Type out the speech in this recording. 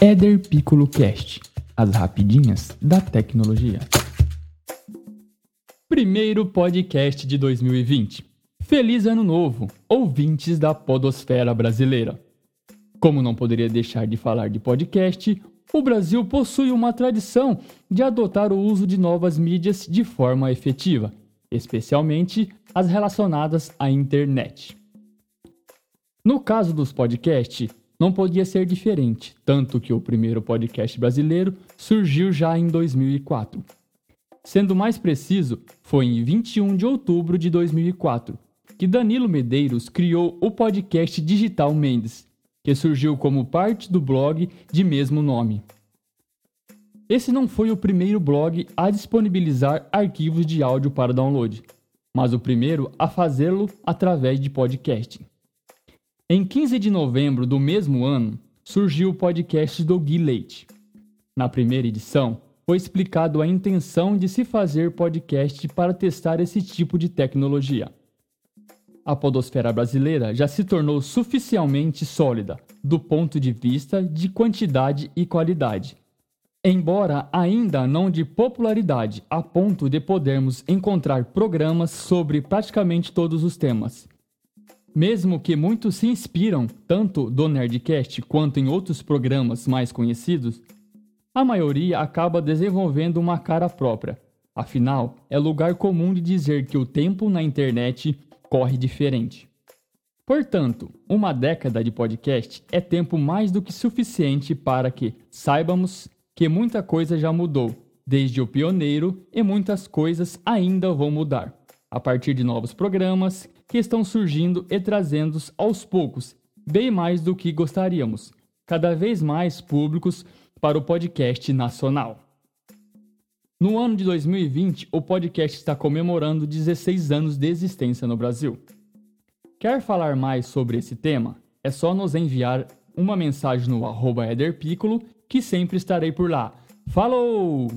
Éder Piccolo Cast, as rapidinhas da tecnologia. Primeiro podcast de 2020. Feliz Ano Novo, ouvintes da Podosfera Brasileira. Como não poderia deixar de falar de podcast, o Brasil possui uma tradição de adotar o uso de novas mídias de forma efetiva, especialmente as relacionadas à internet. No caso dos podcasts, não podia ser diferente, tanto que o primeiro podcast brasileiro surgiu já em 2004. Sendo mais preciso, foi em 21 de outubro de 2004 que Danilo Medeiros criou o podcast Digital Mendes, que surgiu como parte do blog de mesmo nome. Esse não foi o primeiro blog a disponibilizar arquivos de áudio para download, mas o primeiro a fazê-lo através de podcast. Em 15 de novembro do mesmo ano, surgiu o podcast do Gui Leite. Na primeira edição, foi explicado a intenção de se fazer podcast para testar esse tipo de tecnologia. A podosfera brasileira já se tornou suficientemente sólida do ponto de vista de quantidade e qualidade. Embora ainda não de popularidade a ponto de podermos encontrar programas sobre praticamente todos os temas, mesmo que muitos se inspiram tanto do Nerdcast quanto em outros programas mais conhecidos, a maioria acaba desenvolvendo uma cara própria. Afinal, é lugar comum de dizer que o tempo na internet corre diferente. Portanto, uma década de podcast é tempo mais do que suficiente para que saibamos que muita coisa já mudou, desde o pioneiro, e muitas coisas ainda vão mudar, a partir de novos programas que estão surgindo e trazendo aos poucos bem mais do que gostaríamos, cada vez mais públicos para o podcast nacional. No ano de 2020, o podcast está comemorando 16 anos de existência no Brasil. Quer falar mais sobre esse tema? É só nos enviar uma mensagem no arroba Ederpiccolo que sempre estarei por lá. Falou!